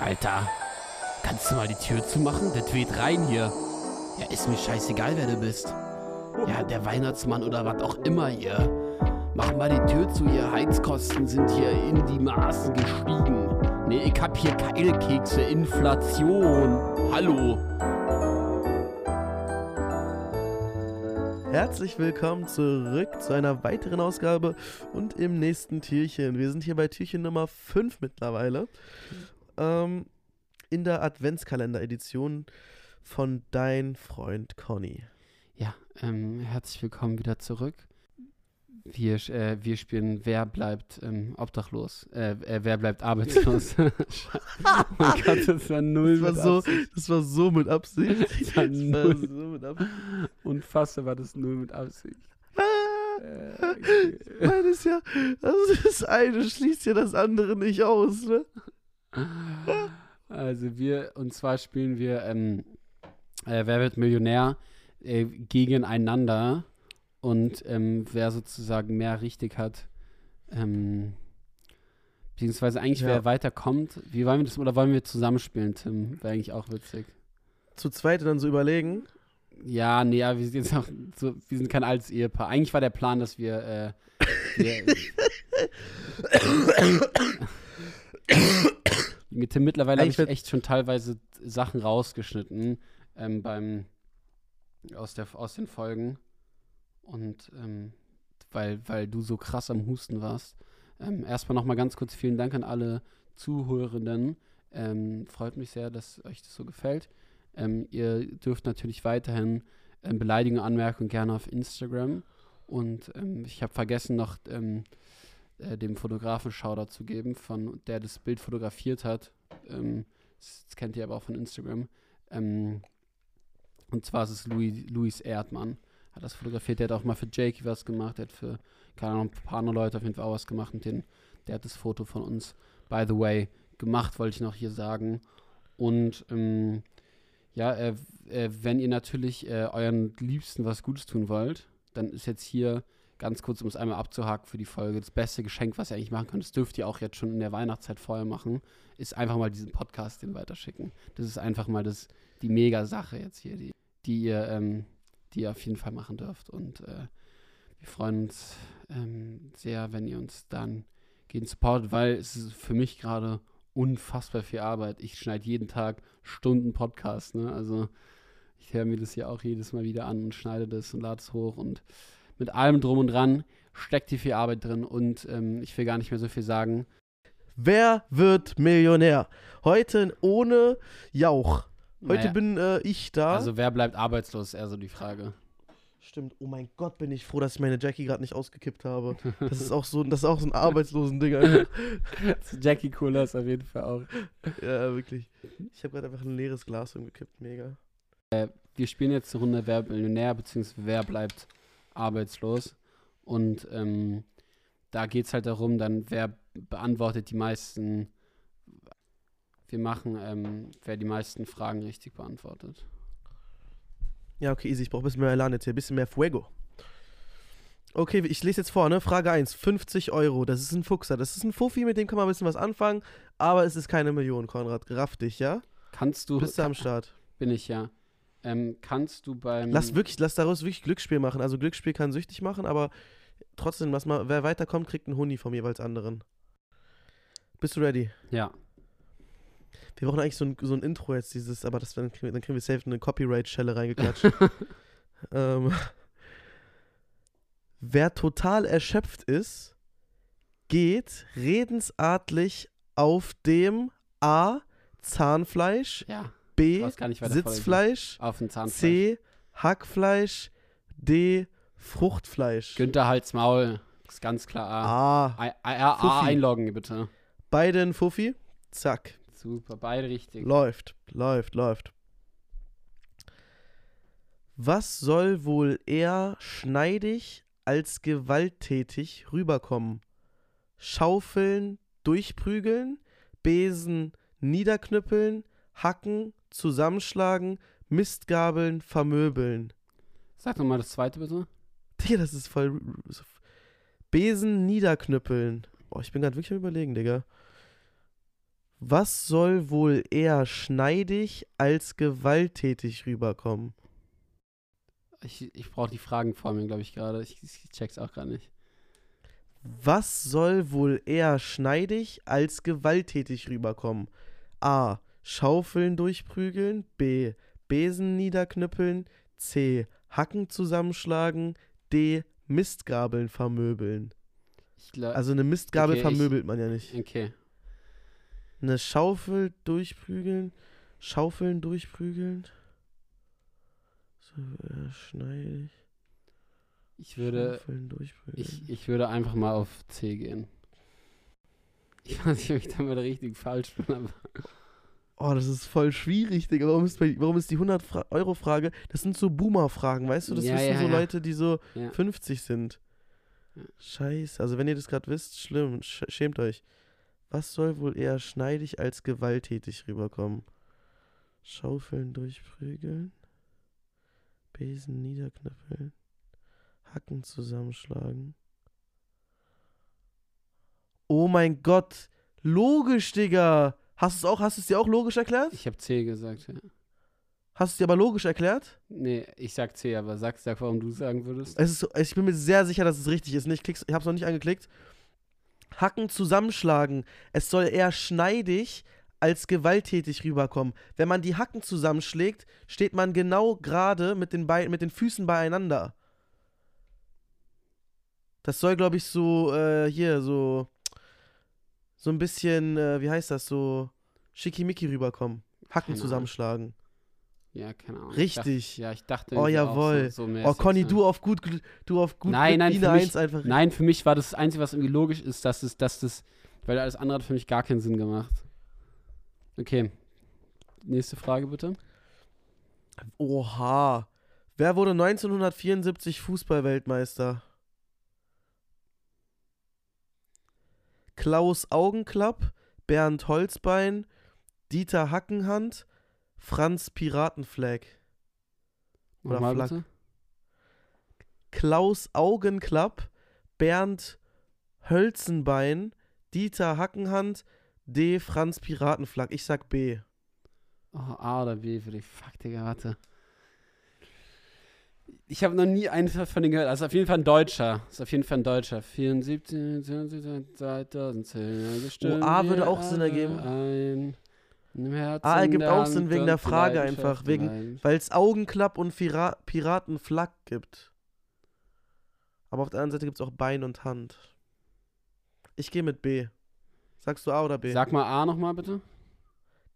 Alter, kannst du mal die Tür zumachen? Der weht rein hier. Ja, ist mir scheißegal, wer du bist. Ja, der Weihnachtsmann oder was auch immer hier. Mach mal die Tür zu, ihr Heizkosten sind hier in die Maßen gestiegen. Nee, ich hab hier Keilkekse, Inflation. Hallo. Herzlich willkommen zurück zu einer weiteren Ausgabe und im nächsten Türchen. Wir sind hier bei Türchen Nummer 5 mittlerweile. Ähm, in der Adventskalender-Edition von Dein Freund Conny. Ja, ähm, herzlich willkommen wieder zurück. Wir, äh, wir spielen Wer bleibt ähm, obdachlos? Äh, äh, wer bleibt arbeitslos? oh mein Gott, das war null Das war, mit so, Absicht. das war so mit Absicht. Das war Das war so mit Absicht. Unfassbar war das null mit Absicht. Ah, Äh. Nein, ist ja, also das eine schließt ja das andere nicht aus, ne? Also wir, und zwar spielen wir ähm, äh, Wer wird Millionär äh, gegeneinander und ähm, wer sozusagen mehr richtig hat, ähm, beziehungsweise eigentlich Ja. wer weiterkommt. Wie wollen wir das, oder wollen wir zusammenspielen, Tim? Wäre eigentlich auch witzig. Zu zweit dann so überlegen. Ja, nee, aber wir sind jetzt auch so, wir sind kein altes Ehepaar. Eigentlich war der Plan, dass wir, äh, wir Tim mittlerweile habe ich echt schon teilweise Sachen rausgeschnitten ähm, beim aus der aus den Folgen und ähm, weil weil du so krass am Husten warst. Ähm, erstmal noch mal ganz kurz vielen Dank an alle Zuhörenden. Ähm, freut mich sehr, dass euch das so gefällt. Ähm, ihr dürft natürlich weiterhin ähm, Beleidigungen, Anmerkungen gerne auf Instagram. Und ähm, ich habe vergessen, noch ähm, äh, dem Fotografen Shoutout zu geben, von der das Bild fotografiert hat. Ähm, das, kennt ihr aber auch von Instagram. Ähm, und zwar ist es Louis, Luis Erdmann. Hat das fotografiert. Der hat auch mal für Jakey was gemacht. Der hat für, keine Ahnung, ein paar andere Leute auf jeden Fall auch was gemacht. Und den, der hat das Foto von uns, by the way, gemacht, wollte ich noch hier sagen. Und ähm, ja, äh, äh, wenn ihr natürlich äh, euren Liebsten was Gutes tun wollt, dann ist jetzt hier ganz kurz, um es einmal abzuhaken für die Folge, das beste Geschenk, was ihr eigentlich machen könnt, das dürft ihr auch jetzt schon in der Weihnachtszeit vorher machen, ist einfach mal diesen Podcast den weiterschicken. Das ist einfach mal das, die Mega-Sache jetzt hier, die, die ihr, ähm, die ihr auf jeden Fall machen dürft. Und äh, wir freuen uns ähm, sehr, wenn ihr uns dann gehen supportet, weil es ist für mich gerade unfassbar viel Arbeit. Ich schneide jeden Tag Stunden Podcast, ne? Also ich höre mir das hier auch jedes Mal wieder an und schneide das und lade es hoch und mit allem drum und dran steckt hier viel Arbeit drin und ähm, ich will gar nicht mehr so viel sagen. Wer wird Millionär? Heute ohne Jauch. Heute Naja, bin äh, ich da. also wer bleibt arbeitslos, ist eher so die Frage. Stimmt. Oh mein Gott, bin ich froh, dass ich meine Jackie gerade nicht ausgekippt habe. Das ist auch so, das ist auch so ein arbeitslosen Ding. Einfach. Jackie Cooler ist auf jeden Fall auch. ja, wirklich. Ich habe gerade einfach ein leeres Glas umgekippt. Mega. Wir spielen jetzt eine Runde Wer Millionär, beziehungsweise wer bleibt arbeitslos. Und ähm, da geht es halt darum, dann wer beantwortet die meisten, wir machen, ähm, wer die meisten Fragen richtig beantwortet. Ja, okay, easy. Ich brauche ein bisschen mehr Elan jetzt hier. Ein bisschen mehr Fuego. Okay, ich lese jetzt vor, ne? Frage 1. 50 Euro. Das ist ein Fuchser. Das ist ein Fuffi, mit dem kann man ein bisschen was anfangen. Aber es ist keine Million, Konrad. Raff dich, ja? Kannst du, Bist du am Start? bin ich ja, ähm, kannst du beim, Lass wirklich, lass daraus wirklich Glücksspiel machen. Also Glücksspiel kann süchtig machen, aber trotzdem, was mal, wer weiterkommt, kriegt einen Huni vom jeweils anderen. Bist du ready? ja, Wir brauchen eigentlich so ein, so ein Intro jetzt, dieses, aber das, dann, kriegen wir- dann kriegen wir safe eine Copyright-Schelle reingeklatscht. ähm, wer total erschöpft ist, geht redensartlich auf dem A. Zahnfleisch, ja, B. Sitzfleisch, auf den Zahnfleisch. C. Hackfleisch, D. Fruchtfleisch. Günther Hals Maul, ist ganz klar A. A. A, A, A, einloggen bitte. Beide ein Fuffi. Zack. Super, beide richtig. Läuft, läuft, läuft. Was soll wohl eher schneidig als gewalttätig rüberkommen? Schaufeln, durchprügeln, Besen, niederknüppeln, hacken, zusammenschlagen, Mistgabeln, vermöbeln. Sag nochmal das zweite bitte. Digga, das ist voll. Besen niederknüppeln. Boah, ich bin gerade wirklich am überlegen, Digga. Was soll wohl eher schneidig als gewalttätig rüberkommen? Ich, ich brauche die Fragen vor mir, glaube ich, gerade. Ich, ich check's auch gerade nicht. Was soll wohl eher schneidig als gewalttätig rüberkommen? A. Schaufeln durchprügeln. B. Besen niederknüppeln. C. Hacken zusammenschlagen. D. Mistgabeln vermöbeln. Ich glaub, Also eine Mistgabel Okay, ich- vermöbelt man ja nicht. okay. Eine Schaufel durchprügeln. Schaufeln durchprügeln. So, äh, schneidig. Ich würde, Schaufeln durchprügeln. ich, ich würde einfach mal auf C gehen. Ich weiß nicht, ob ich damit richtig falsch bin, aber Oh, das ist voll schwierig, Digga. Warum ist, warum ist die 100-Euro-Frage? Das sind so Boomer-Fragen, weißt du? Das Ja, wissen ja, so ja. Leute, die so ja. 50 sind. Scheiße. Also, wenn ihr das gerade wisst, schlimm. Sch schämt euch. Was soll wohl eher schneidig als gewalttätig rüberkommen? Schaufeln durchprügeln. Besen niederknüppeln. Hacken zusammenschlagen. Oh mein Gott. Logisch, Digga. Hast du es auch, hast du es dir auch logisch erklärt? Ich habe C gesagt, ja. Hast du es dir aber logisch erklärt? Nee, ich sag C, aber sag, sag warum du sagen würdest. Es ist, ich bin mir sehr sicher, dass es richtig ist. Ich, klick's, ich habe es noch nicht angeklickt. Hacken zusammenschlagen. Es soll eher schneidig als gewalttätig rüberkommen. Wenn man die Hacken zusammenschlägt, steht man genau gerade mit den, mit den Füßen beieinander. Das soll, glaube ich, so, äh, hier, so, so ein bisschen, äh, wie heißt das, so schickimicki rüberkommen. Hacken Keine zusammenschlagen. Ja, keine Ahnung. Richtig. Ich dachte, ja, ich dachte Oh, jawohl. So, so Oh, Conny, du auf gut, du auf gut Nein, nein, für mich- 1 einfach. Nein, für mich war das, das Einzige, was irgendwie logisch ist, dass es, dass das, weil alles andere hat für mich gar keinen Sinn gemacht. Okay. Nächste Frage bitte. Oha. Wer wurde 1974 Fußballweltmeister? Klaus Augenklapp, Bernd Holzbein, Dieter Hackenhand, Franz Piratenflag. Oder Nochmal Flak. bitte. Klaus Augenklapp, Bernd Hölzenbein, Dieter Hackenhand, D. Franz Piratenflag. Ich sag B. Oh, A oder B für die Fuck, Digga, warte. Ich habe noch nie einen von denen gehört. Also auf jeden Fall ein Deutscher. Ist auf jeden Fall ein Deutscher. 74, 2010. Oh, A würde auch Sinn ergeben. Ein, Herzen A ergibt auch Sinn wegen der Frage einfach, wegen-. Weil es Augenklapp und Pira Piratenflag gibt. Aber auf der anderen Seite gibt es auch Bein und Hand. Ich gehe mit B. Sagst du A oder B? Sag mal A nochmal bitte.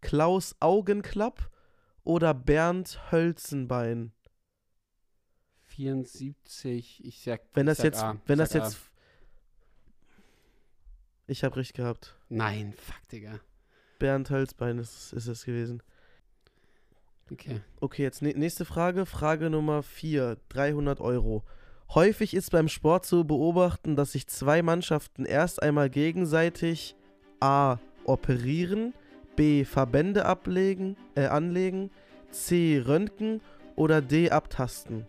Klaus Augenklapp oder Bernd Hölzenbein? 74, ich sag. Wenn das sag jetzt, A. wenn Ich das A. jetzt. Ich habe recht gehabt. Nein, fuck, Digga. Bernd Hölzbein ist, ist es gewesen. Okay. Okay, jetzt nä- nächste Frage. Frage Nummer 4. 300 Euro. Häufig ist beim Sport zu beobachten, dass sich zwei Mannschaften erst einmal gegenseitig A. operieren, B. Verbände ablegen, äh, anlegen, C. röntgen oder D. abtasten.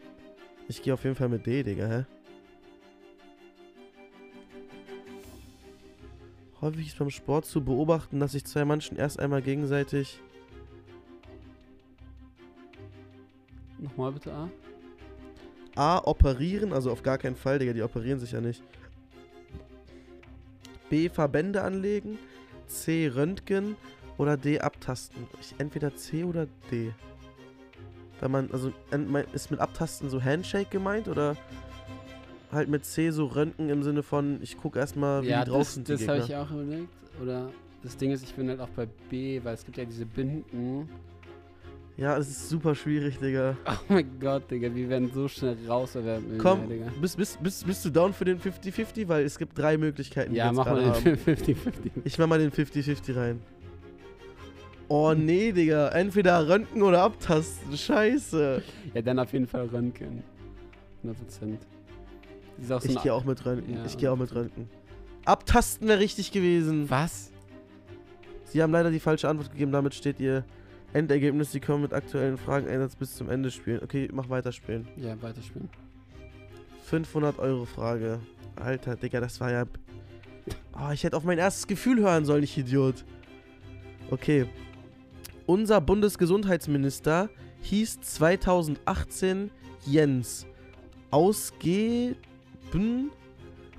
Ich gehe auf jeden Fall mit D, Digga, hä? Häufig ist beim Sport zu beobachten, dass sich zwei Menschen erst einmal gegenseitig Nochmal bitte A. A. Operieren, also auf gar keinen Fall, Digga, die operieren sich ja nicht. B. Verbände anlegen. C. Röntgen. Oder D. Abtasten. Ich, entweder C oder D. Weil man, also, ist mit Abtasten so Handshake gemeint oder halt mit C so Röntgen im Sinne von, ich gucke erstmal, wie ja, die drauf das, sind, die das habe ich auch überlegt. Oder das Ding ist, ich bin halt auch bei B, weil es gibt ja diese Binden. Ja, es ist super schwierig, Digga. Oh mein Gott, Digga, wir werden so schnell raus, Komm, Digga. bist, bist, bist, bist du down für den 50-50? Weil es gibt drei Möglichkeiten, Ja, mach mal den haben. 50-50. Ich mach mal den 50-50 rein. Oh nee, Digga. Entweder Röntgen oder abtasten. Scheiße. Ja, dann auf jeden Fall Röntgen. 100 Prozent. Das ist auch so Ich gehe auch mit Röntgen. Ja, ich gehe auch mit Röntgen. Abtasten wäre richtig gewesen. Was? Sie haben leider die falsche Antwort gegeben. Damit steht ihr Endergebnis. Sie können mit aktuellen Frageneinsatz bis zum Ende spielen. Okay, mach weiter spielen. Ja, weiterspielen. 500 Euro Frage. Alter, Digga, das war ja... Oh, ich hätte auf mein erstes Gefühl hören sollen, ich Idiot. Okay. Unser Bundesgesundheitsminister hieß 2018 Jens. Ausgeben,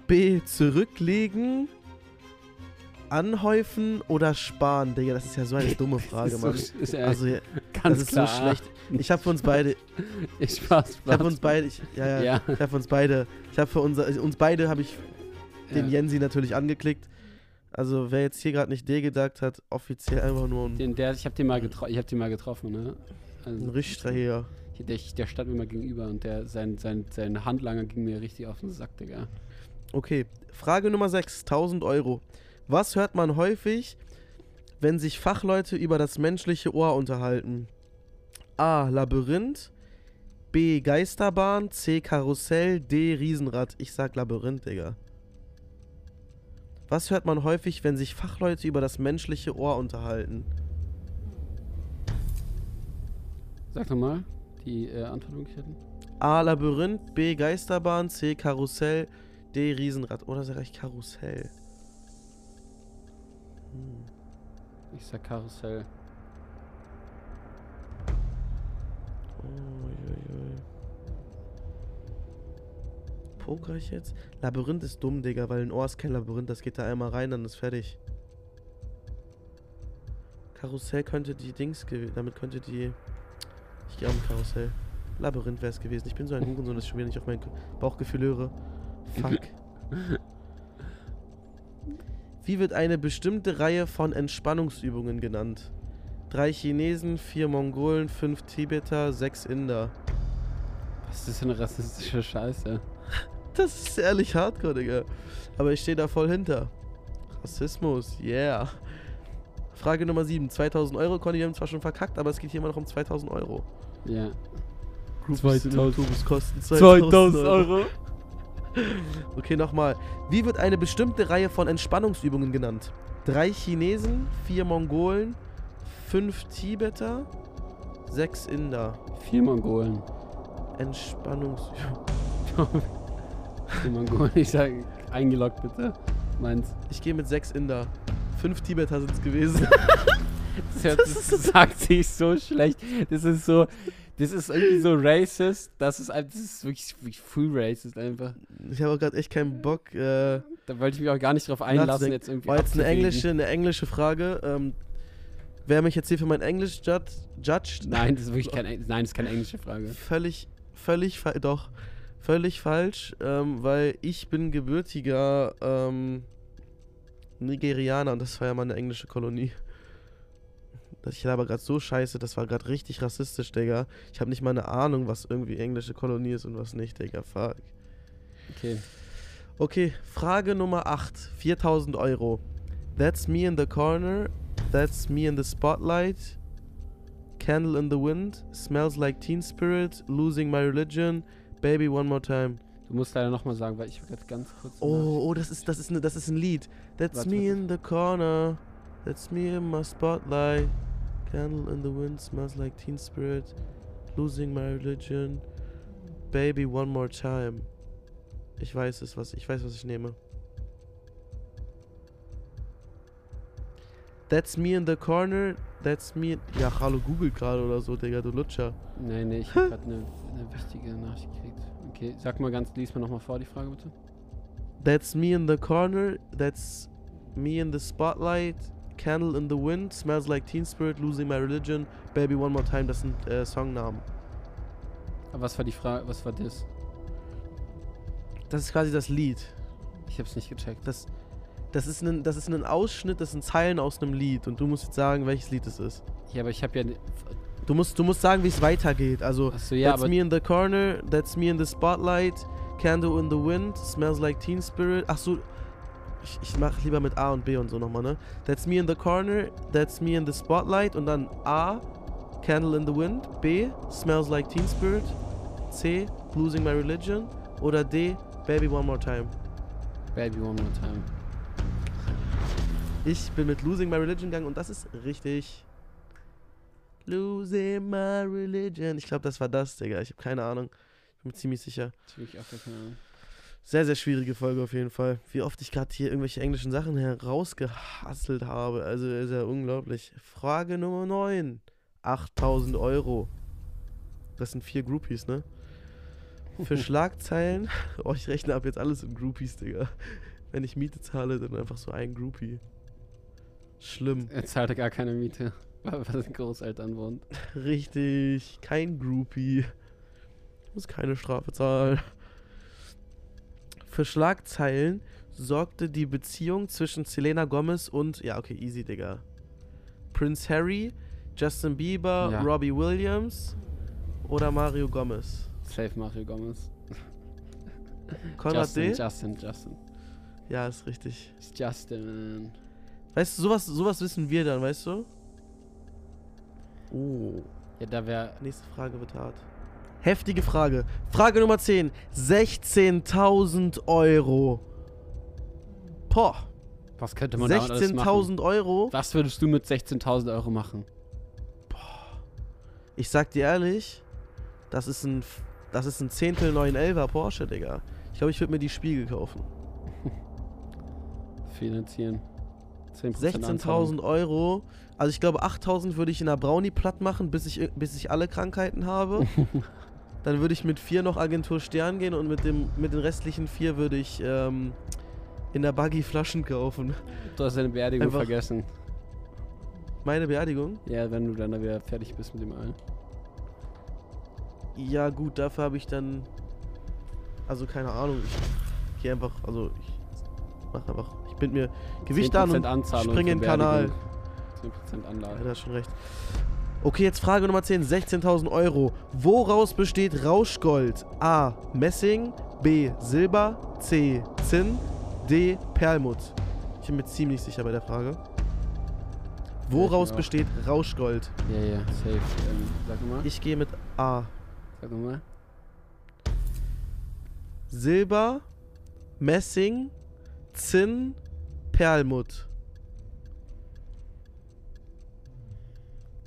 B. Zurücklegen, anhäufen oder sparen? Digga, das ist ja so eine dumme Frage, Mann. So, ist ja Also, ganz das ist klar. so schlecht. Ich habe für uns beide, Ich Spaß, ich habe uns beide, ich, ja, ja, Ja. ich habe für uns beide, ich habe für unser, uns beide habe ich den ja. Jensi natürlich angeklickt. Also wer jetzt hier gerade nicht D gedacht hat, offiziell einfach nur ein, Den, der, ich habe den mal getroffen, ich habe den mal getroffen, ne? ein Also, Richter hier. der, der stand mir mal gegenüber und der, sein, sein, sein Handlanger ging mir richtig auf den Sack, Digga. Okay, Frage Nummer 6, 1000 Euro. Was hört man häufig, wenn sich Fachleute über das menschliche Ohr unterhalten? A. Labyrinth. B. Geisterbahn. C. Karussell. D. Riesenrad. Ich sag Labyrinth, Digga. Was hört man häufig, wenn sich Fachleute über das menschliche Ohr unterhalten? Sag doch mal die äh, Antwortmöglichkeiten. A. Labyrinth. B. Geisterbahn. C. Karussell. D. Riesenrad. Oder sag ich Karussell? Hm. Ich sag Karussell. Poker ich jetzt? Labyrinth ist dumm, Digga, weil ein Ohr ist kein Labyrinth. Das geht da einmal rein, dann ist fertig. Karussell könnte die Dings gewesen. Damit könnte die. Ich gehe mit Karussell. Labyrinth wäre es gewesen. Ich bin so ein Hurensohn, dass ich schon wieder nicht auf mein Ge- Bauchgefühl höre. Fuck. Wie wird eine bestimmte Reihe von Entspannungsübungen genannt? Drei Chinesen, vier Mongolen, fünf Tibeter, sechs Inder. Was ist das für eine rassistische Scheiße? Das ist ehrlich hardcore, Digga. Aber ich stehe da voll hinter. Rassismus, yeah. Frage Nummer 7. 2000 Euro. Conny, wir haben zwar schon verkackt, aber es geht hier immer noch um 2000 Euro. Ja. Groups 2000 Tubus kosten 2000 Euro. Okay, nochmal. Wie wird eine bestimmte Reihe von Entspannungsübungen genannt? Drei Chinesen, vier Mongolen, fünf Tibeter, sechs Inder. Vier Mongolen. Entspannungsübungen. Vier Mongolen. Ich sag eingeloggt bitte. Meins. Ich gehe mit sechs Inder. Fünf Tibeter sind es gewesen. Das, hört, das sagt sich so schlecht. Das ist so. Das ist irgendwie so racist. Das ist, das ist wirklich, wirklich full racist einfach. Ich habe auch gerade echt keinen Bock. Äh, Da wollte ich mich auch gar nicht drauf einlassen, jetzt irgendwie. War jetzt eine englische, eine englische Frage. Ähm, wer mich jetzt hier für mein Englisch judge, judged? Nein, das ist wirklich kein, nein, das ist keine englische Frage. Völlig, völlig, doch, völlig falsch, ähm, weil ich bin gebürtiger ähm, Nigerianer und das war ja mal eine englische Kolonie. Ich aber gerade so scheiße, das war gerade richtig rassistisch, Digga. Ich habe nicht mal eine Ahnung, was irgendwie englische Kolonie ist und was nicht, Digga. Fuck. Okay. Okay, Frage Nummer 8. 4000 Euro. That's me in the corner. That's me in the spotlight. Candle in the wind. Smells like teen spirit. Losing my religion. Baby one more time. Du musst leider nochmal sagen, weil ich habe jetzt ganz kurz. Oh, oh, das ist, das ist, ne, das ist ein Lied. That's Warte, me warte. in the corner. That's me in my spotlight. Candle in the wind. Smells like teen spirit. Losing my religion. Baby one more time. Ich weiß es, was ich weiß, was ich nehme. That's me in the corner. That's me. Ja, hallo Google gerade oder so, Digga, du Lutscher. Nee, nee, ich habe gerade eine ne wichtige Nachricht gekriegt. Okay, sag mal ganz, lies mir nochmal vor die Frage bitte. That's me in the corner. That's me in the spotlight. Candle in the wind. Smells like teen spirit. Losing my religion. Baby one more time. Das sind äh, Songnamen. Aber was war die Frage, was war das? Das ist quasi das Lied. Ich hab's nicht gecheckt. Das, das, ist ein, das ist ein Ausschnitt, das sind Zeilen aus einem Lied. Und du musst jetzt sagen, welches Lied es ist. Ja, aber ich habe ja. Du musst, du musst sagen, wie es weitergeht. Also, Achso, ja, that's me in the corner, that's me in the spotlight, candle in the wind, smells like teen spirit. Ach so, ich, ich mach lieber mit A und B und so nochmal, ne? That's me in the corner, that's me in the spotlight und dann A, candle in the wind, B, smells like teen spirit, C, losing my religion oder D, baby one more time. Baby One More Time. Ich bin mit losing my religion gegangen und das ist richtig. Losing my religion. Ich glaube, das war das, Digga. Ich habe keine Ahnung. Ich bin mir ziemlich sicher. Wirklich auch keine Ahnung. Sehr, sehr schwierige Folge auf jeden Fall. Wie oft ich gerade hier irgendwelche englischen Sachen herausgehasselt habe. Also ist ja unglaublich. Frage Nummer 9. 8000 Euro. Das sind vier Groupies, ne? Für Schlagzeilen. Oh, ich rechne ab jetzt alles in Groupies, Digga. Wenn ich Miete zahle, dann einfach so ein Groupie. Schlimm. Er zahlte gar keine Miete, weil bei den Großeltern wohnt. Richtig. Kein Groupie. Muss keine Strafe zahlen. Für Schlagzeilen sorgte die Beziehung zwischen Selena Gomez und, ja, okay, easy, Digga. Prince Harry, Justin Bieber, Ja. Robbie Williams oder Mario Gomez. Safe Mario Gomez. Konrad Justin, D? Justin, Justin. Ja, ist richtig. Ist Justin. Weißt du, sowas, sowas wissen wir dann, weißt du? Oh, Ja, da wäre. nächste Frage wird hart. Heftige Frage. Frage Nummer 10. 16.000 Euro. Boah. Was könnte man da alles machen? 16.000 Euro. Was würdest du mit 16.000 Euro machen? Ich sag dir ehrlich, das ist ein, das ist ein Zehntel 911er Porsche, Digga. Ich glaube, ich würde mir die Spiegel kaufen. Finanzieren. 10% 16.000 Euro. Also ich glaube, 8.000 würde ich in der Brownie platt machen, bis ich, bis ich alle Krankheiten habe. Dann würde ich mit vier noch Agentur Stern gehen und mit, dem, mit den restlichen vier würde ich ähm, in der Buggy Flaschen kaufen. Du hast deine Beerdigung Einfach- vergessen. Meine Beerdigung? Ja, wenn du dann da wieder fertig bist mit dem allen. Ja gut, dafür habe ich dann... Also keine Ahnung, ich gehe einfach, also ich mach einfach, ich bind mir Gewicht an 10% und Anzahlung springe in den Kanal. Beerdigung. 10% Ja, Anlage. du hast schon recht. Okay, jetzt Frage Nummer 10. 16.000 Euro. Woraus besteht Rauschgold? A. Messing. B. Silber. C. Zinn. D. Perlmutt. Ich bin mir ziemlich sicher bei der Frage. Woraus auch. besteht Rauschgold? Ja, ja, safe. Ähm, sag mal. Ich gehe mit A. Sag mal. Silber. Messing. Zinn. Perlmutt.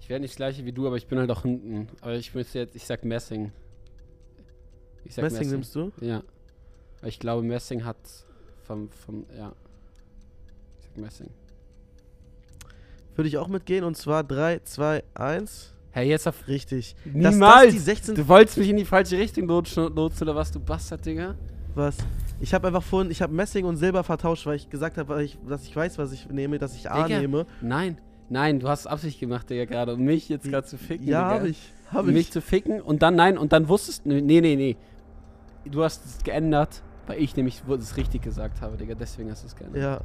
Ich wäre nicht das gleiche wie du, aber ich bin halt auch hinten. Aber ich müsste jetzt, ich sag Messing. Ich sag Messing, nimmst du? Ja. Weil ich glaube, Messing hat vom, vom, ja. Ich sag Messing. Würde ich auch mitgehen und zwar 3, 2, 1. Hey, jetzt auf. Richtig. Niemals! das die 16 Du wolltest mich in die falsche Richtung lotsen, lotsen oder was, du Bastard, Digga? Was? Ich habe einfach vorhin, ich habe Messing und Silber vertauscht, weil ich gesagt habe, dass ich weiß, was ich nehme, dass ich A Digga, nehme. Nein, nein, du hast Absicht gemacht, Digga, gerade, um mich jetzt gerade zu ficken. Ja, habe ich. Habe um mich ich. zu ficken und dann nein und dann wusstest du, nee, nee, nee. Du hast es geändert, weil ich nämlich es richtig gesagt habe, Digga, deswegen hast du es geändert. Ja.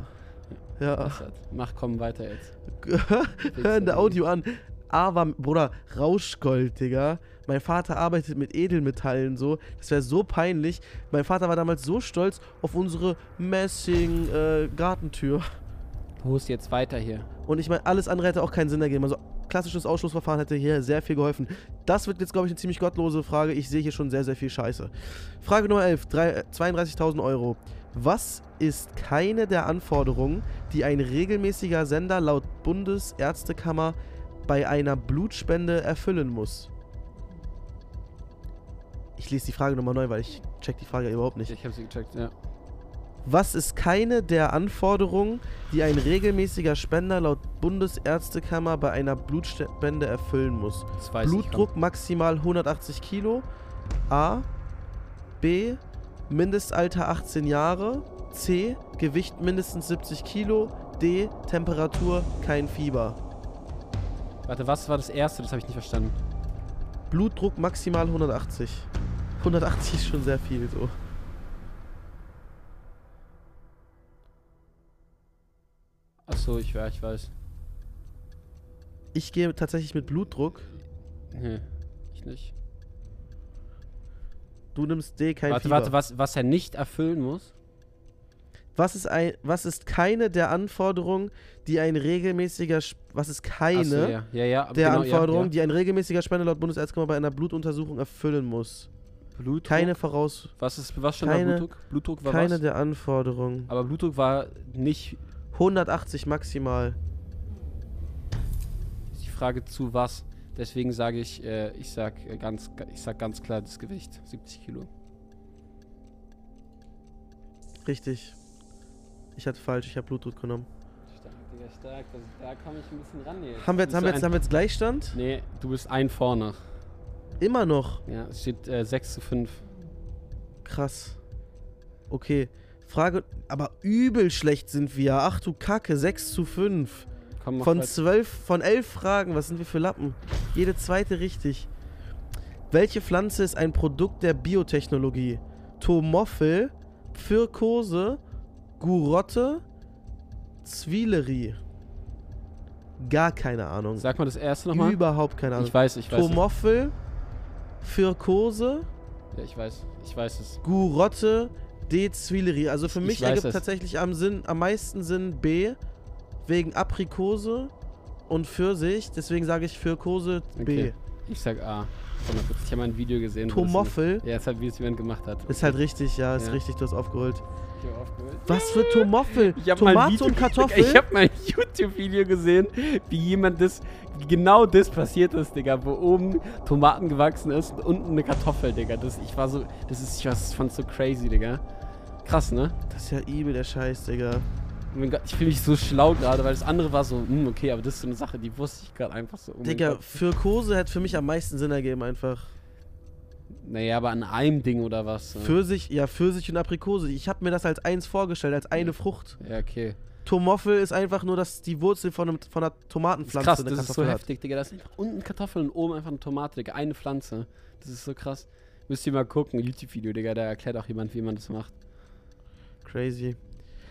Ja. Mach, komm weiter jetzt. Hör in der Audio an. A war, Bruder, Rauschgold, Digga. Mein Vater arbeitet mit Edelmetallen so. Das wäre so peinlich. Mein Vater war damals so stolz auf unsere Messing-Gartentür. Wo ist jetzt weiter hier? Und ich meine, alles andere hätte auch keinen Sinn ergeben. Also klassisches Ausschlussverfahren hätte hier sehr viel geholfen. Das wird jetzt, glaube ich, eine ziemlich gottlose Frage. Ich sehe hier schon sehr, sehr viel Scheiße. Frage Nummer 11, drei- äh, 32.000 Euro. Was ist keine der Anforderungen, die ein regelmäßiger Sender laut Bundesärztekammer bei einer Blutspende erfüllen muss? Ich lese die Frage nochmal neu, weil ich check die Frage überhaupt nicht. Ich habe sie gecheckt, ja. Was ist keine der Anforderungen, die ein regelmäßiger Spender laut Bundesärztekammer bei einer Blutspende erfüllen muss? Blutdruck maximal 180 Kilo. A. B. Mindestalter 18 Jahre. C. Gewicht mindestens 70 Kilo. D. Temperatur kein Fieber. Warte, was war das erste? Das habe ich nicht verstanden. Blutdruck maximal 180. 180 ist schon sehr viel so. Achso, ich, ja, ich weiß. Ich gehe tatsächlich mit Blutdruck. Nee, ich nicht. Du nimmst D, kein warte, Fieber. warte, was, was er nicht erfüllen muss? Was ist, ein, was ist keine der Anforderungen, die ein regelmäßiger, was ist keine Achso, ja. Ja, ja, der genau, Anforderungen, die ein regelmäßiger Spender laut Bundesärztekammer bei einer Blutuntersuchung erfüllen muss? Blutdruck. Keine Voraus, Was ist, was stand keine- Blutdruck? Blutdruck war keine was? der Anforderungen. Aber Blutdruck war nicht 180 maximal. die Frage zu was. Deswegen sage ich, äh, ich sag äh, ganz, ich sag ganz klar das Gewicht, 70 Kilo. Richtig. Ich hatte falsch, ich habe Blutdruck genommen. Stark, Digga, stark. Das, da komme ich ein bisschen ran jetzt. Haben wir jetzt, haben wir jetzt, haben wir jetzt Gleichstand? Nee, du bist ein vorne. Immer noch. Ja, es steht äh, 6 zu 5. Krass. Okay. Frage. Aber übel schlecht sind wir. Ach du Kacke, 6 zu 5. Komm, Von weiter. 12, von 11 Fragen, was sind wir für Lappen? Jede zweite richtig. Welche Pflanze ist ein Produkt der Biotechnologie? Tomoffel, Pfirkose, Gurotte, Zwieleri. Gar keine Ahnung. Sag mal das erste nochmal. Überhaupt keine Ahnung. Ich weiß, ich weiß. Tomoffel, Pfirkose, Ja, ich weiß, ich weiß es. Gurotte, D. Zwieleri. Also für Ich mich ergibt es. tatsächlich am, Sinn, am meisten Sinn B, wegen Aprikose und Pfirsich. Deswegen sage ich Pfirkose B. Okay. Ich sag A. Warte mal kurz, Ich habe mal ein Video gesehen. das- Tomoffel Ja, es hat, wie es jemand gemacht hat. ist halt richtig, ja, ist Ja. richtig, du hast aufgeholt. Was für Tomoffel? Ich hab mal ein Tomate Video, und Kartoffel? Ich habe mal ein YouTube-Video gesehen, wie jemand das, wie genau das passiert ist, Digga, wo oben Tomaten gewachsen ist und unten eine Kartoffel, Digga. Das, ich war so, das ist, ich was fand so crazy, Digga. Krass, ne? Das ist ja übel, der Scheiß, Digga. Oh mein Gott, ich fühle mich so schlau gerade, weil das andere war so, hm, okay, aber das ist so eine Sache, die wusste ich gerade einfach so. Oh Digga, Gott. Pfirkose hätte für mich am meisten Sinn ergeben, einfach. Naja, aber an einem Ding oder was? ne? Pfirsich, ja, Pfirsich und Aprikose. Ich habe mir das als eins vorgestellt, als eine Frucht. Ja, okay. Tomoffel ist einfach nur, dass die Wurzel von, einem, von einer Das ist Tomatenpflanze krass, das ist so hat. heftig, Digga. Da ist einfach unten Kartoffeln und oben einfach eine Tomate, Digga. Eine Pflanze. Das ist so krass. Müsst ihr mal gucken, YouTube-Video, Digga. Da erklärt auch jemand, wie man das macht. Crazy.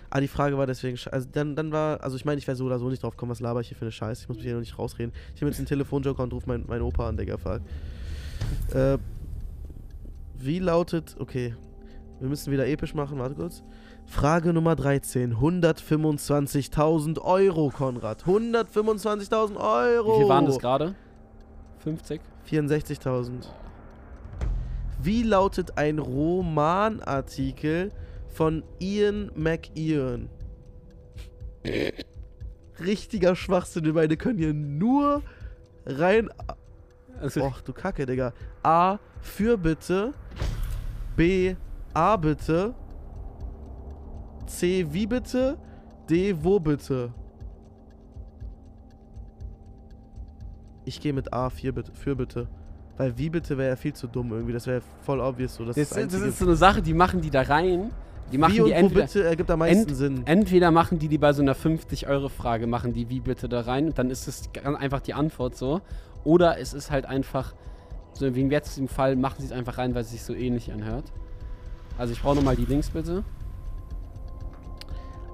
Ah, die Frage war deswegen, also dann, dann war, also ich meine, ich wäre so oder so nicht drauf gekommen, was laber ich hier für eine Scheiße. Ich muss mich hier noch nicht rausreden. Ich nehme jetzt einen Telefonjoker und rufe meinen mein Opa an, Digga, fuck. Äh, wie lautet, okay, wir müssen wieder episch machen, warte kurz. Frage Nummer 13, 125.000 Euro, Konrad. 125.000 Euro. Wie viel waren das gerade? 50? 64.000. Wie lautet ein Romanartikel von Ian McEwan? Richtiger Schwachsinn, wir beide können hier nur rein. Also, Och, du Kacke, Digga. A. Für bitte. B. A bitte. C. Wie bitte. D. Wo bitte. Ich gehe mit A. Für bitte. Für bitte. Weil wie bitte wäre ja viel zu dumm irgendwie. Das wäre voll obvious so. Das, das, ist das ist so eine Sache, die machen die da rein. Die machen wie die und wo entweder, bitte ergibt am meisten Ent- Sinn. entweder machen die die bei so einer 50-Euro-Frage, machen die wie bitte da rein und dann ist es einfach die Antwort so. Oder es ist halt einfach, so wie im jetzigen Fall, machen sie es einfach rein, weil es sich so ähnlich anhört. Also ich brauche nochmal die Links bitte.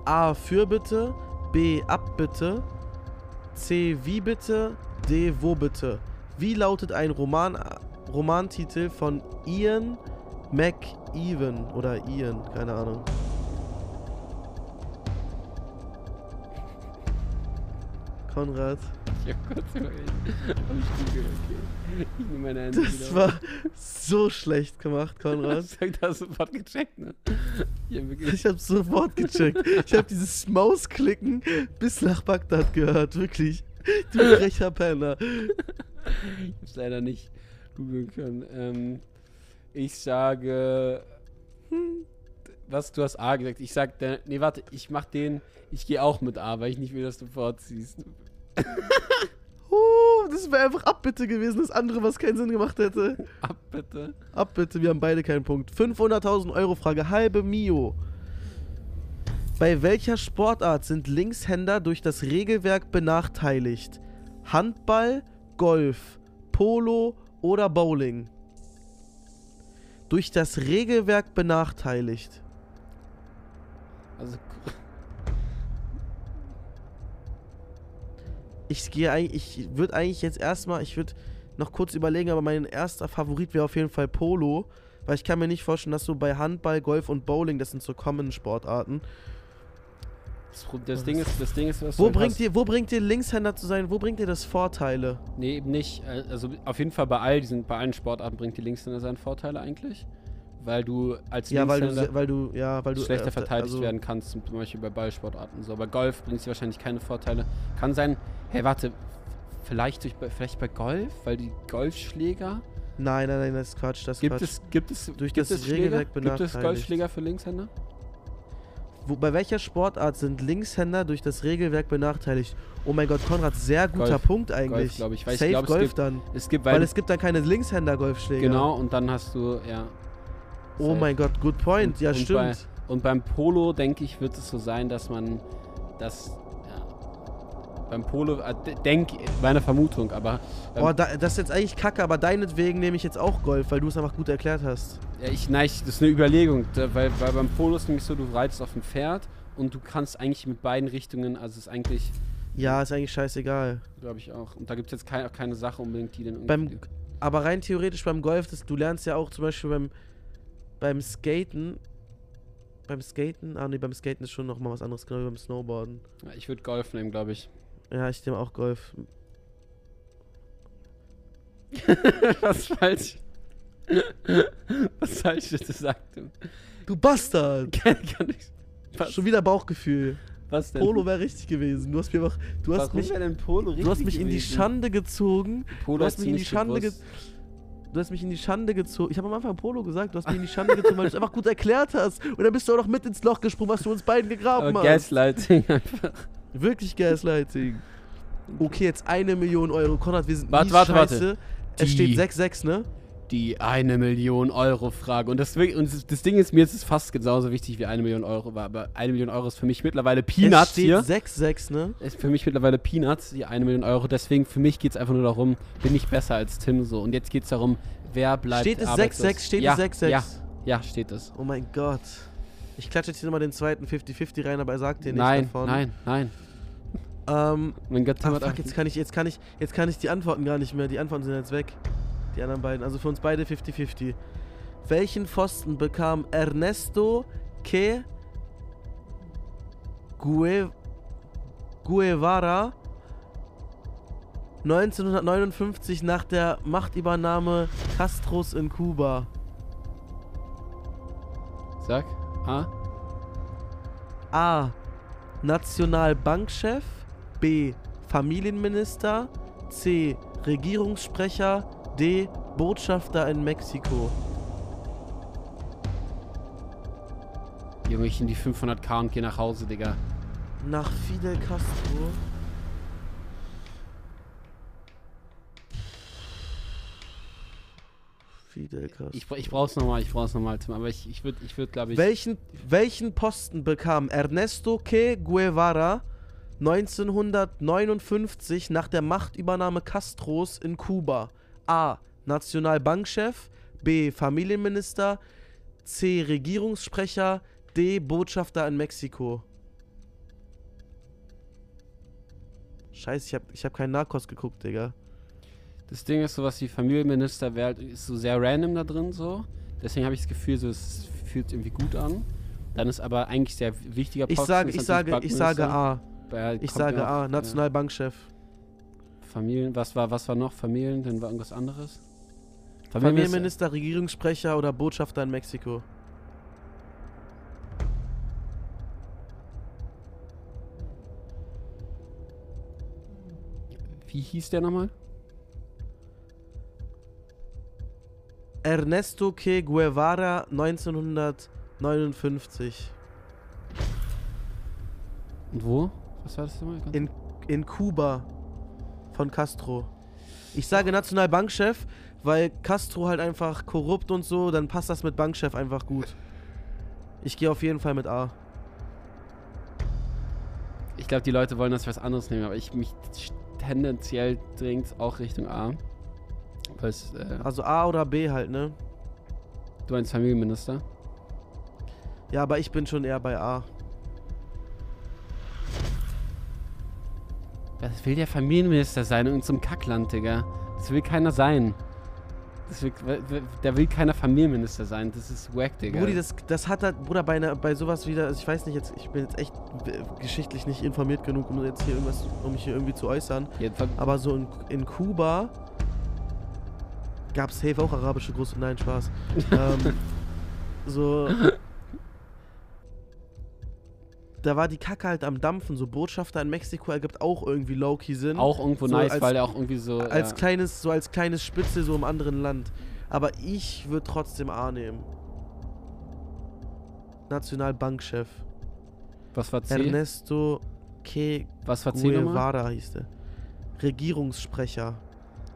A. Für bitte. B. Ab bitte. C. Wie bitte. D. Wo bitte. Wie lautet ein Roman, Romantitel von Ian McEwan oder Ian, keine Ahnung. Konrad, Ich hab kurz. Am Spiegel, okay. Ich nehme meine Hände das wieder war so schlecht gemacht, Konrad. Hast du sofort gecheckt, ne? Ich hab. Ich hab's sofort gecheckt. Ich hab dieses Mausklicken bis nach Bagdad gehört, wirklich. Du frecher Penner. Ich hab's leider nicht googeln können. Ähm, ich sage. hm, Was? Du hast A gesagt. Ich sag. Nee, warte, ich mach den. Ich gehe auch mit A, weil ich nicht will, dass du vorziehst. Uh, das wäre einfach Abbitte gewesen, das andere, was keinen Sinn gemacht hätte. Ab, bitte. Abbitte, wir haben beide keinen Punkt. 500.000 Euro Frage, halbe Mio. Bei welcher Sportart sind Linkshänder durch das Regelwerk benachteiligt? Handball, Golf, Polo oder Bowling? Durch das Regelwerk benachteiligt. Also. Ich gehe eigentlich, ich würde eigentlich jetzt erstmal, ich würde noch kurz überlegen, aber mein erster Favorit wäre auf jeden Fall Polo, weil ich kann mir nicht vorstellen, dass so bei Handball, Golf und Bowling, das sind so Common Sportarten. Das, das, Ding ist, das Ding ist, was Wo bringt dir, wo bringt dir Linkshänder zu sein, wo bringt dir das Vorteile? Nee, eben nicht. Äh, Also auf jeden Fall bei all diesen, bei allen Sportarten bringt die Linkshänder seinen Vorteile eigentlich. Weil du als Ja, weil du, Linkshänder weil du, ja, weil du schlechter öfter- verteidigt also- werden kannst, zum Beispiel bei Ballsportarten. So, bei Golf bringt sie wahrscheinlich keine Vorteile. Kann sein, hey, warte, vielleicht, durch, vielleicht bei Golf, weil die Golfschläger. Nein, nein, nein, das ist Quatsch, das ist Gibt Quatsch. es, gibt es, Durch gibt das es Schläger? Regelwerk Gibt es benachteiligt. Golfschläger für Linkshänder? Wo, bei welcher Sportart sind Linkshänder durch das Regelwerk benachteiligt? Oh mein Gott, Konrad, sehr guter Golf. Punkt eigentlich. glaube ich. Weil ich Safe glaub, es Golf gibt- dann. Es gibt, Weil, weil, es gibt dann keine Linkshänder-Golfschläger. genau, und dann hast du, ja. Oh mein Gott, good point. Und- ja, und stimmt. Und beim Polo, denke ich, wird es so sein, dass man das, ja, beim Polo, äh, de- denk, meine Vermutung, aber beim, Oh, da, das ist jetzt eigentlich kacke, aber deinetwegen nehme ich jetzt auch Golf, weil du es einfach gut erklärt hast. ja, ich, nein, ich, das ist eine Überlegung, weil, weil beim Polo ist nämlich so, du reitest auf dem Pferd und du kannst eigentlich mit beiden Richtungen, also es ist eigentlich, Ja, ist eigentlich scheißegal. glaube ich auch, und da gibt es jetzt kein, auch keine Sache unbedingt, die dann Beim- Aber rein theoretisch beim Golf, das, du lernst ja auch zum Beispiel beim, beim Skaten. Beim Skaten? Ah, nee, beim Skaten ist schon nochmal was anderes, genau wie beim Snowboarden. ja, ich würde Golf nehmen, glaube ich. Ja, ich nehme auch Golf. Was falsch? Was falsch gesagt? Du Bastard! Kann, kann ich, was, Schon wieder Bauchgefühl. was denn? Polo wäre richtig gewesen. Du hast mir einfach. Du hast Warum mich. wäre denn Polo Du hast richtig mich in die gewesen? Schande gezogen. Polo du hast mich in die Schande gewusst. Du hast mich in die Schande gezogen. Ich habe am Anfang Polo gesagt, du hast mich in die Schande gezogen, weil du es einfach gut erklärt hast. Und dann bist du auch noch mit ins Loch gesprungen, was du uns beiden gegraben Aber hast. Gaslighting einfach. Wirklich Gaslighting. Okay, jetzt eine Million Euro. Konrad, wir sind Warte, warte, warte. scheiße. Es Die- steht 6-6, ne? Die eine Million Euro Frage. Und das, und das, Ding ist, mir ist es fast genauso wichtig wie eine Million Euro war. Aber eine Million Euro ist für mich mittlerweile Peanuts es steht hier. 6-6, ne? Ist für mich mittlerweile Peanuts, die eine Million Euro. Deswegen, für mich geht es einfach nur darum, bin ich besser als Tim so. Und jetzt geht es darum, wer bleibt Steht es arbeitslos. 6-6? Steht ja, es 6-6? Ja, ja, steht es. Oh mein Gott. Ich klatsche jetzt hier nochmal den zweiten 50-50 rein, aber er sagt dir nichts Nein, davon. nein, nein. Ähm, Mein Gott, ach fuck, jetzt kann ich, jetzt kann ich, jetzt kann ich die Antworten gar nicht mehr. Die Antworten sind jetzt weg. Die anderen beiden. Also für uns beide 50-50. Welchen Pfosten bekam Ernesto Que Gue Guevara 1959 nach der Machtübernahme Castros in Kuba? Sag. Ah? A. Nationalbankchef. B. Familienminister. C. Regierungssprecher. D. Botschafter in Mexiko. Junge, ich in die 500k und geh nach Hause, Digga. Nach Fidel Castro. Fidel Castro. Ich, ich brauch's nochmal, ich brauch's nochmal, Tim. Aber ich, ich würde, ich würd, glaube ich. welchen, welchen Posten bekam Ernesto Che Guevara 1959 nach der Machtübernahme Castros in Kuba? A. Nationalbankchef. B. Familienminister. C. Regierungssprecher. D. Botschafter in Mexiko. Scheiße, ich hab, ich hab keinen Narcos geguckt, Digga. Das Ding ist, sowas wie Familienminister wäre halt, ist so sehr random da drin so. Deswegen habe ich das Gefühl, so, es fühlt irgendwie gut an. Dann ist aber eigentlich sehr wichtiger Ich Posten sage, ist ich sage, ich sage. A. Ich sage ja A. Nationalbankchef. Familien, was war, was war noch? Familien, dann war irgendwas anderes? Familienminister, Regierungssprecher oder Botschafter in Mexiko. Wie hieß der nochmal? Ernesto Che Guevara 1959. Und wo? Was war das nochmal? In, in Kuba von Castro. Ich sage Nationalbankchef, weil Castro halt einfach korrupt und so, dann passt das mit Bankchef einfach gut. Ich gehe auf jeden Fall mit A. Ich glaube, die Leute wollen, dass ich was anderes nehme, aber ich mich tendenziell dringt auch Richtung A. Es, äh, Also A oder B halt, ne? du meinst Familienminister? Ja, aber ich bin schon eher bei A. Das will der Familienminister sein in unserem Kackland, Digga. Das will keiner sein. Das will, da will keiner Familienminister sein. Das ist wack, Digga. Brudi, das, das hat halt, Bruder, bei, einer, bei sowas wieder, also ich weiß nicht, jetzt, ich bin jetzt echt geschichtlich nicht informiert genug, um jetzt hier irgendwas, um mich hier irgendwie zu äußern. Jedenfalls, Aber so in, in Kuba gab es safe auch arabische Groß... Nein, Spaß. ähm, so... Da war die Kacke halt am Dampfen. So Botschafter in Mexiko ergibt auch irgendwie low-key Sinn. auch irgendwo so nice, als- weil der auch irgendwie so. als ja. kleines, so als kleines Spitze so im anderen Land. Aber ich würde trotzdem A nehmen. Nationalbankchef. Was war C? Ernesto Che Was war C? Guevara hieß der. Regierungssprecher.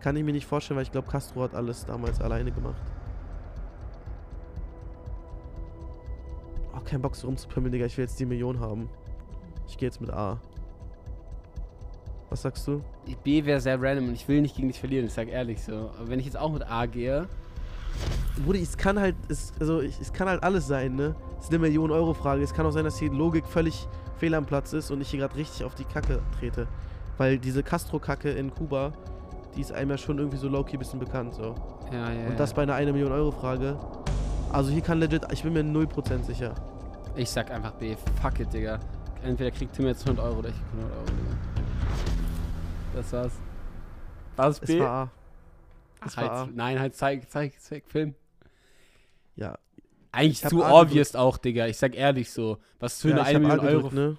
Kann ich mir nicht vorstellen, weil ich glaube, Castro hat alles damals alleine gemacht. Oh, kein Bock so rumzupimmeln, Digga. Ich will jetzt die Million haben. Ich gehe jetzt mit A. Was sagst du? B wäre sehr random und ich will nicht gegen dich verlieren, ich sag ehrlich so. Aber wenn ich jetzt auch mit A gehe, Bruder, es kann halt, es, also ich, es kann halt alles sein, ne? Es ist eine Million-Euro-Frage. Es kann auch sein, dass die Logik völlig fehl am Platz ist und ich hier gerade richtig auf die Kacke trete. Weil diese Castro-Kacke in Kuba, die ist einem ja schon irgendwie so low-key ein bisschen bekannt, so. ja, ja. Und das bei einer 1 Million Euro Frage. Also hier kann legit, ich bin mir 0% sicher. Ich sag einfach B. Fuck it, Digga. Entweder kriegt Tim jetzt 100 Euro oder ich krieg 100 Euro, Digga. Das war's. Was Es B? war A. Ach, es war A. halt, nein, halt zeig, zeig, zeig, Film. Ja. Eigentlich zu A obvious auch, Digga. Ich sag ehrlich so. Was für ja, eine ich 1 hab A Million Euro. gedrückt, ne?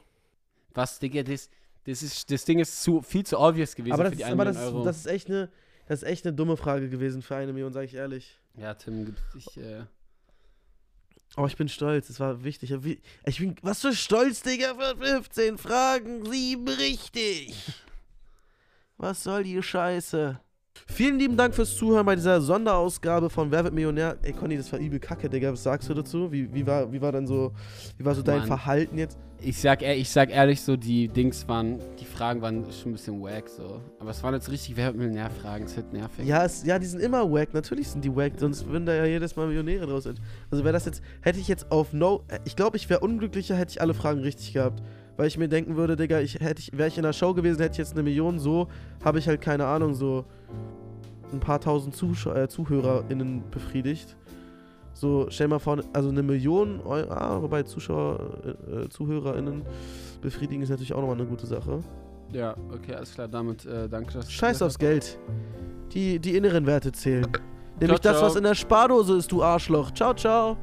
Was, Digga, das, das, ist, das Ding ist zu, viel zu obvious gewesen Aber, das für die ist, 1 aber das, Euro. das ist echt eine, das ist echt eine dumme Frage gewesen für eine Million, sage ich ehrlich. ja, Tim, ich, äh, Aber ich bin stolz, es war wichtig. Ich bin, was für stolz, Digga, für 15 Fragen, 7 richtig. Was soll die Scheiße? Vielen lieben Dank fürs Zuhören bei dieser Sonderausgabe von Wer wird Millionär? Ey, Conny, das war übel kacke, Digga. Was sagst du dazu? Wie, wie, war, wie war dann so, wie war so dein Mann. Verhalten jetzt? ich sag, ich sag ehrlich so, die Dings waren, die Fragen waren schon ein bisschen wack so. Aber es waren jetzt richtig Wer wird Millionär-Fragen, es wird nervig. Ja, es, ja, die sind immer wack. Natürlich sind die wack, sonst würden da ja jedes Mal Millionäre draus sein. Also wäre das jetzt, hätte ich jetzt auf No, ich glaube, ich wäre unglücklicher, hätte ich alle Fragen richtig gehabt. Weil ich mir denken würde, Digga, ich hätte ich, wäre ich in der Show gewesen, hätte ich jetzt eine Million, so habe ich halt keine Ahnung, so ein paar tausend Zuschau äh, ZuhörerInnen befriedigt. So, stell mal vor, also eine Million Euro, ah, wobei Zuschauer, äh, äh, ZuhörerInnen befriedigen ist natürlich auch nochmal eine gute Sache. Ja, okay, alles klar, damit äh, danke. Dass Scheiß aufs Geld. Die, die inneren Werte zählen. Nämlich Ciao, das, was ciao. in der Spardose ist, du Arschloch. Ciao, ciao.